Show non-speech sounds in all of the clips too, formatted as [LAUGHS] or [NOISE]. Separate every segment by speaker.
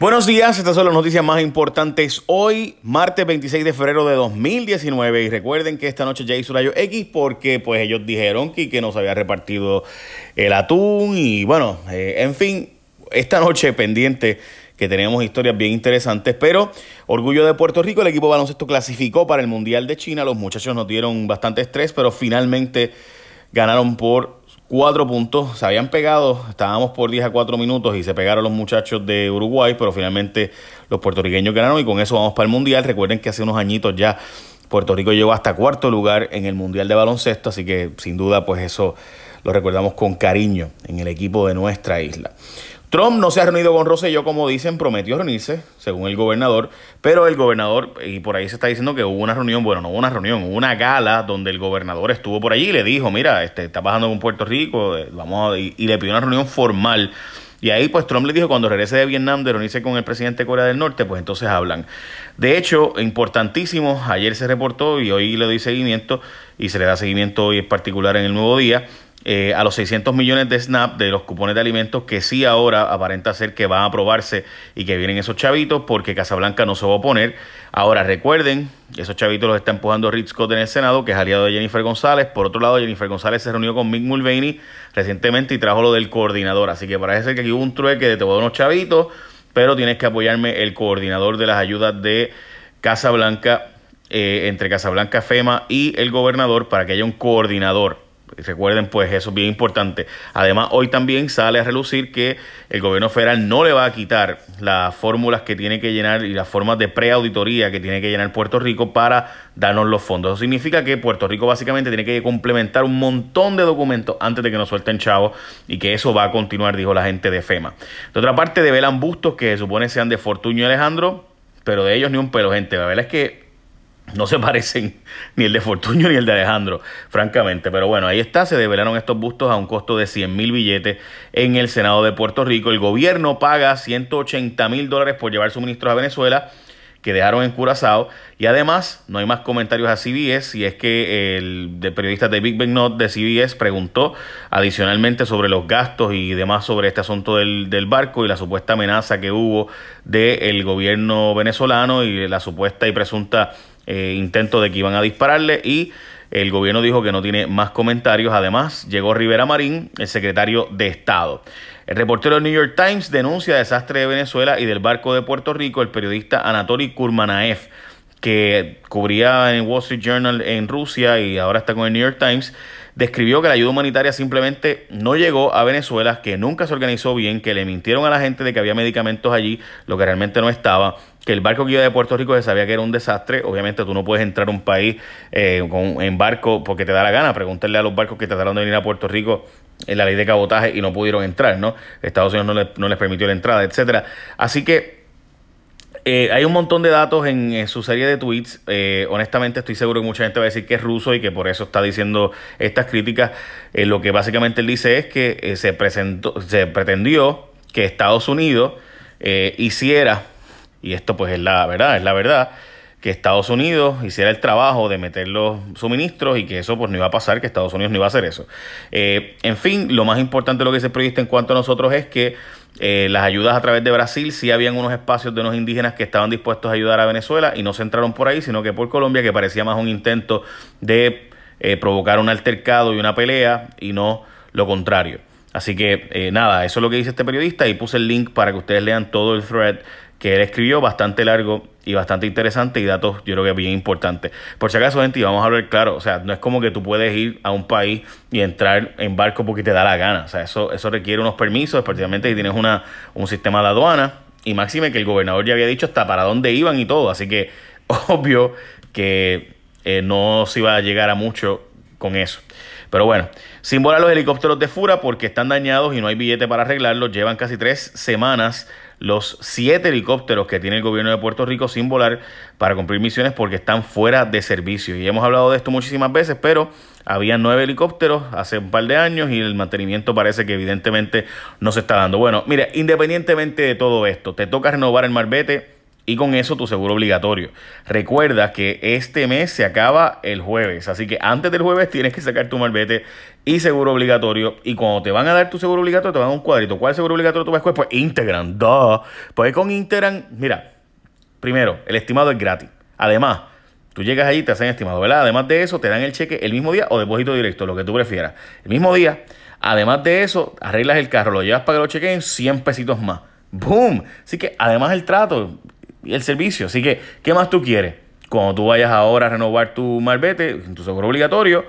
Speaker 1: Buenos días, estas son las noticias más importantes hoy, martes 26 de febrero de 2019. Y recuerden que esta noche ya hizo rayo X porque pues ellos dijeron que, que nos había repartido el atún y bueno, eh, en fin, esta noche pendiente que tenemos historias bien interesantes, pero orgullo de Puerto Rico, el equipo baloncesto clasificó para el Mundial de China, los muchachos nos dieron bastante estrés, pero finalmente ganaron por cuatro puntos. Se habían pegado, estábamos por 10 a 4 minutos y se pegaron los muchachos de Uruguay, pero finalmente los puertorriqueños ganaron y con eso vamos para el Mundial. Recuerden que hace unos añitos ya Puerto Rico llegó hasta cuarto lugar en el Mundial de Baloncesto, así que sin duda pues eso lo recordamos con cariño en el equipo de nuestra isla. Trump no se ha reunido con Rosselló, como dicen, prometió reunirse, según el gobernador, pero el gobernador, y por ahí se está diciendo que hubo una reunión, bueno, no hubo una reunión, hubo una gala donde el gobernador estuvo por allí y le dijo, mira, este, está bajando con Puerto Rico, eh, vamos y, le pidió una reunión formal. Y ahí pues Trump le dijo cuando regrese de Vietnam de reunirse con el presidente de Corea del Norte, pues entonces hablan. De hecho, importantísimo, ayer se reportó y hoy le doy seguimiento y se le da seguimiento hoy en particular en el nuevo día eh, a los 600 millones de SNAP de los cupones de alimentos que sí ahora aparenta ser que van a aprobarse y que vienen esos chavitos porque Casablanca no se va a oponer. Ahora recuerden, esos chavitos los está empujando Rick Scott en el Senado, que es aliado de Jennifer González. Por otro lado, Jennifer González se reunió con Mick Mulvaney recientemente y trajo lo del coordinador. Así que parece que aquí hubo un trueque de te voy chavitos, pero tienes que apoyarme el coordinador de las ayudas de Casablanca, eh, entre Casablanca, FEMA y el gobernador para que haya un coordinador Recuerden, pues eso es bien importante. Además, hoy también sale a relucir que el gobierno federal no le va a quitar las fórmulas que tiene que llenar y las formas de preauditoría que tiene que llenar Puerto Rico para darnos los fondos. Eso significa que Puerto Rico básicamente tiene que complementar un montón de documentos antes de que nos suelten chavos y que eso va a continuar, dijo la gente de FEMA. De otra parte, develan bustos que se supone sean de Fortuño y Alejandro, pero de ellos ni un pelo, gente. La verdad es que no se parecen [LAUGHS] ni el de Fortuño ni el de Alejandro, francamente. Pero bueno, ahí está, se develaron estos bustos a un costo de 100 mil billetes en el Senado de Puerto Rico. El gobierno paga 180 mil dólares por llevar suministros a Venezuela que dejaron en Curazao. Y además, no hay más comentarios a CBS, y es que el de periodista de Big Ben Not de CBS preguntó adicionalmente sobre los gastos y demás sobre este asunto del, del barco y la supuesta amenaza que hubo del gobierno venezolano y la supuesta y presunta eh, intento de que iban a dispararle y el gobierno dijo que no tiene más comentarios. Además, llegó Rivera Marín, el secretario de Estado. El reportero del New York Times denuncia desastre de Venezuela y del barco de Puerto Rico, el periodista Anatoly Kurmanaev, que cubría en Wall Street Journal en Rusia y ahora está con el New York Times, describió que la ayuda humanitaria simplemente no llegó a Venezuela, que nunca se organizó bien, que le mintieron a la gente de que había medicamentos allí, lo que realmente no estaba, que el barco que iba de Puerto Rico se sabía que era un desastre. Obviamente tú no puedes entrar a un país eh, con, en barco porque te da la gana. Pregúntale a los barcos que trataron de venir a Puerto Rico en la ley de cabotaje y no pudieron entrar, ¿no? Estados Unidos no, les, no les permitió la entrada, etcétera. Así que eh, hay un montón de datos en, su serie de tweets. Eh, honestamente, estoy seguro que mucha gente va a decir que es ruso y que por eso está diciendo estas críticas. lo que básicamente él dice es que se presentó, se pretendió que Estados Unidos hiciera y esto pues es la verdad, es la verdad, que Estados Unidos hiciera el trabajo de meter los suministros y que eso pues no iba a pasar, que Estados Unidos no iba a hacer eso. Eh, en fin, lo más importante de lo que se proyecta en cuanto a nosotros es que eh, las ayudas a través de Brasil sí habían unos espacios de unos indígenas que estaban dispuestos a ayudar a Venezuela y no se entraron por ahí, sino que por Colombia, que parecía más un intento de eh, provocar un altercado y una pelea y no lo contrario. Así que nada, eso es lo que dice este periodista y puse el link para que ustedes lean todo el thread que él escribió, bastante largo y bastante interesante y datos yo creo que bien importantes. Por si acaso, gente, y vamos a hablar claro, o sea, no es como que tú puedes ir a un país y entrar en barco porque te da la gana, o sea, eso, eso requiere unos permisos, especialmente si tienes una, un sistema de aduana y máxime que el gobernador ya había dicho hasta para dónde iban y todo, así que [LAUGHS] obvio que eh, no se iba a llegar a mucho con eso. Pero bueno, sin volar los helicópteros de Fura porque están dañados y no hay billete para arreglarlos, llevan casi tres semanas los siete helicópteros que tiene el gobierno de Puerto Rico sin volar para cumplir misiones porque están fuera de servicio. Y hemos hablado de esto muchísimas veces, pero había nueve helicópteros hace un par de años y el mantenimiento parece que evidentemente no se está dando. Bueno, mire, independientemente de todo esto, te toca renovar el marbete y con eso tu seguro obligatorio. Recuerda que este mes se acaba el jueves, así que antes del jueves tienes que sacar tu malvete y seguro obligatorio. Y cuando te van a dar tu seguro obligatorio, te van a dar un cuadrito. ¿Cuál seguro obligatorio tú vas a escoger? Pues Integran, duh. Pues con Integran, mira, primero, el estimado es gratis. Además, tú llegas allí te hacen estimado, ¿verdad? Además de eso, te dan el cheque el mismo día o depósito directo, lo que tú prefieras. El mismo día. Además de eso, arreglas el carro, lo llevas para que lo chequeen 100 pesitos más. ¡Boom! Así que además el trato, y el servicio. Así que, ¿qué más tú quieres? Cuando tú vayas ahora a renovar tu malvete, tu seguro obligatorio,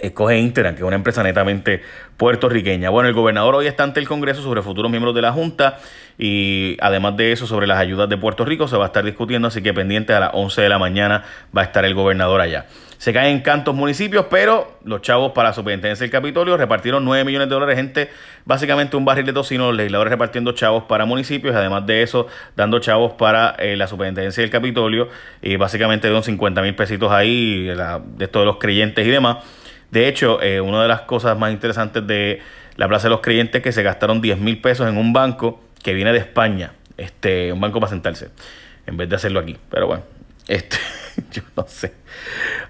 Speaker 1: escoge Interan, que es una empresa netamente puertorriqueña. Bueno, el gobernador hoy está ante el Congreso sobre futuros miembros de la Junta y además de eso sobre las ayudas de Puerto Rico se va a estar discutiendo, así que pendiente a las 11 de la mañana va a estar el gobernador allá. Se caen cantos municipios, pero los chavos para la superintendencia del Capitolio repartieron 9 millones de dólares, gente, básicamente un barril de tocino, los legisladores repartiendo chavos para municipios, además de eso, dando chavos para eh, la superintendencia del Capitolio, y básicamente dieron 50 mil pesitos ahí, de todos los creyentes y demás. De hecho, eh, una de las cosas más interesantes de la Plaza de los Creyentes es que se gastaron 10 mil pesos en un banco que viene de España, este, un banco para sentarse, en vez de hacerlo aquí. Pero bueno, este, [LAUGHS] yo no sé.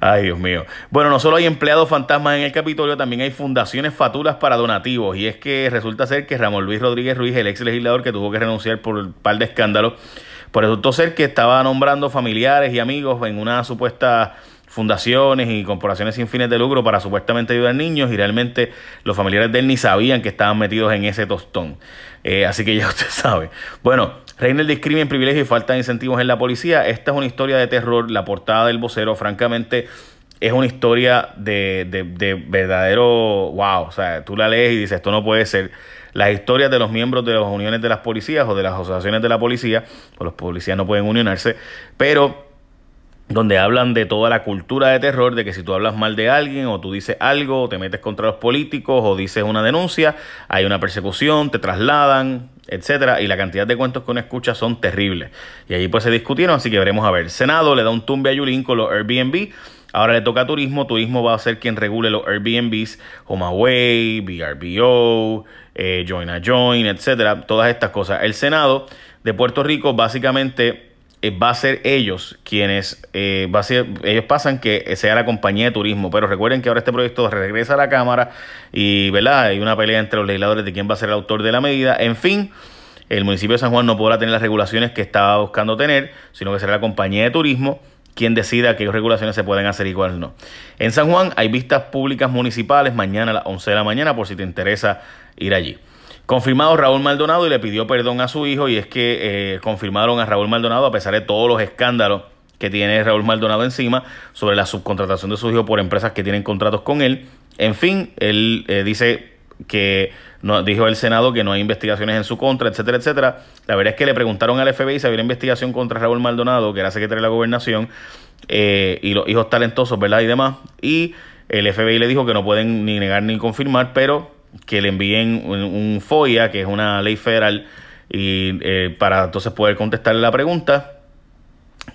Speaker 1: Ay, Dios mío. Bueno, no solo hay empleados fantasmas en el Capitolio, también hay fundaciones fatulas para donativos. Y es que resulta ser que Ramón Luis Rodríguez Ruiz, el ex legislador que tuvo que renunciar por un par de escándalos, pues resultó ser que estaba nombrando familiares y amigos en una supuesta fundaciones y corporaciones sin fines de lucro para supuestamente ayudar niños y realmente los familiares de él ni sabían que estaban metidos en ese tostón. Eh, así que ya [LAUGHS] usted sabe. Bueno, reina el discrimen, privilegio y falta de incentivos en la policía. Esta es una historia de terror. La portada del vocero, francamente, es una historia de, de, verdadero wow. O sea, tú la lees y dices, esto no puede ser. Las historias de los miembros de las uniones de las policías o de las asociaciones de la policía, pues los policías no pueden unionarse, pero donde hablan de toda la cultura de terror, de que si tú hablas mal de alguien o tú dices algo, o te metes contra los políticos o dices una denuncia, hay una persecución, te trasladan, etcétera, y la cantidad de cuentos que uno escucha son terribles. Y allí pues se discutieron, así que veremos a ver. Senado le da un tumbe a Yulín con los Airbnb. Ahora le toca a Turismo. Turismo va a ser quien regule los Airbnbs, HomeAway, VRBO, eh, Join a Join, etcétera. Todas estas cosas. El Senado de Puerto Rico básicamente eh, va a ser ellos quienes, eh, va a ser, ellos pasan que sea la compañía de turismo, pero recuerden que ahora este proyecto regresa a la Cámara y, ¿verdad? Hay una pelea entre los legisladores de quién va a ser el autor de la medida. En fin, el municipio de San Juan no podrá tener las regulaciones que estaba buscando tener, sino que será la compañía de turismo quien decida qué regulaciones se pueden hacer cuáles no. En San Juan hay vistas públicas municipales mañana a las 11 de la mañana por si te interesa ir allí. Confirmado Raúl Maldonado y le pidió perdón a su hijo y es que eh, confirmaron a Raúl Maldonado a pesar de todos los escándalos que tiene Raúl Maldonado encima sobre la subcontratación de su hijo por empresas que tienen contratos con él. En fin, él eh, dice que no, dijo el Senado que no hay investigaciones en su contra, etcétera, etcétera. La verdad es que le preguntaron al FBI si había investigación contra Raúl Maldonado, que era secretario de la gobernación, eh, y los hijos talentosos, ¿verdad? Y demás. Y el FBI le dijo que no pueden ni negar ni confirmar, pero que le envíen un, FOIA, que es una ley federal, y eh, para entonces poder contestarle la pregunta.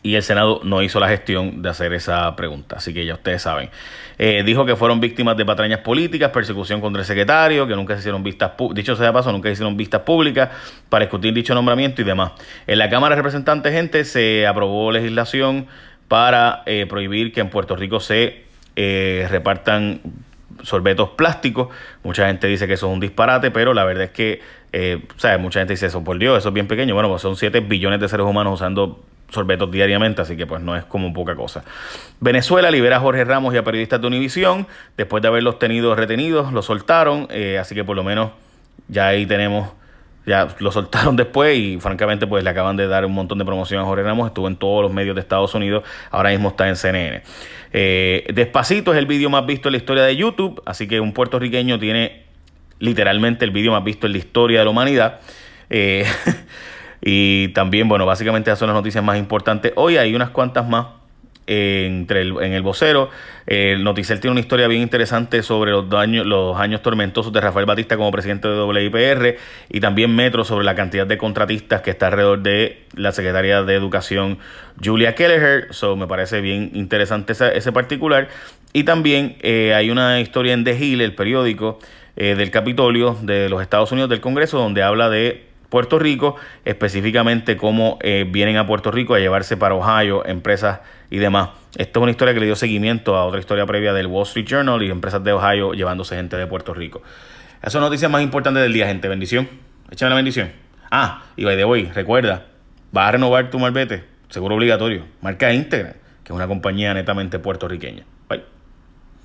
Speaker 1: Y el Senado no hizo la gestión de hacer esa pregunta, así que ya ustedes saben. Eh, dijo que fueron víctimas de patrañas políticas, persecución contra el secretario, que nunca se hicieron vistas, dicho sea de paso, nunca se hicieron vistas públicas para discutir dicho nombramiento y demás. En la Cámara de Representantes, gente, se aprobó legislación para eh, prohibir que en Puerto Rico se repartan sorbetos plásticos. Mucha gente dice que eso es un disparate, pero la verdad es que, eh, ¿sabes? Mucha gente dice eso, por Dios, eso es bien pequeño. Bueno, pues son 7 billones de seres humanos usando sorbetos diariamente, así que pues no es como poca cosa. Venezuela libera a Jorge Ramos y a periodistas de Univisión, después de haberlos tenido retenidos, los soltaron, eh, así que por lo menos ya ahí tenemos ya lo soltaron [LAUGHS] después y francamente pues le acaban de dar un montón de promoción a Jorge Ramos, estuvo en todos los medios de Estados Unidos, ahora mismo está en CNN. Eh, Despacito es el vídeo más visto en la historia de YouTube, así que un puertorriqueño tiene literalmente el vídeo más visto en la historia de la humanidad. Eh, [LAUGHS] y también, bueno, básicamente esas son las noticias más importantes. Hoy hay unas cuantas más entre el, en el vocero. El Noticel tiene una historia bien interesante sobre los, daños, los años tormentosos de Rafael Batista como presidente de WIPR y también Metro sobre la cantidad de contratistas que está alrededor de la secretaria de Educación Julia Kelleher. So, me parece bien interesante ese particular. Y también eh, hay una historia en The Hill, el periódico eh, del Capitolio de los Estados Unidos del Congreso, donde habla de Puerto Rico, específicamente cómo eh, vienen a Puerto Rico a llevarse para Ohio empresas y demás. Esto es una historia que le dio seguimiento a otra historia previa del Wall Street Journal y empresas de Ohio llevándose gente de Puerto Rico. Esa es la noticia más importante del día, gente. Bendición. Échame la bendición. Ah, y by the way, recuerda, vas a renovar tu malvete, seguro obligatorio. Marca íntegra, que es una compañía netamente puertorriqueña.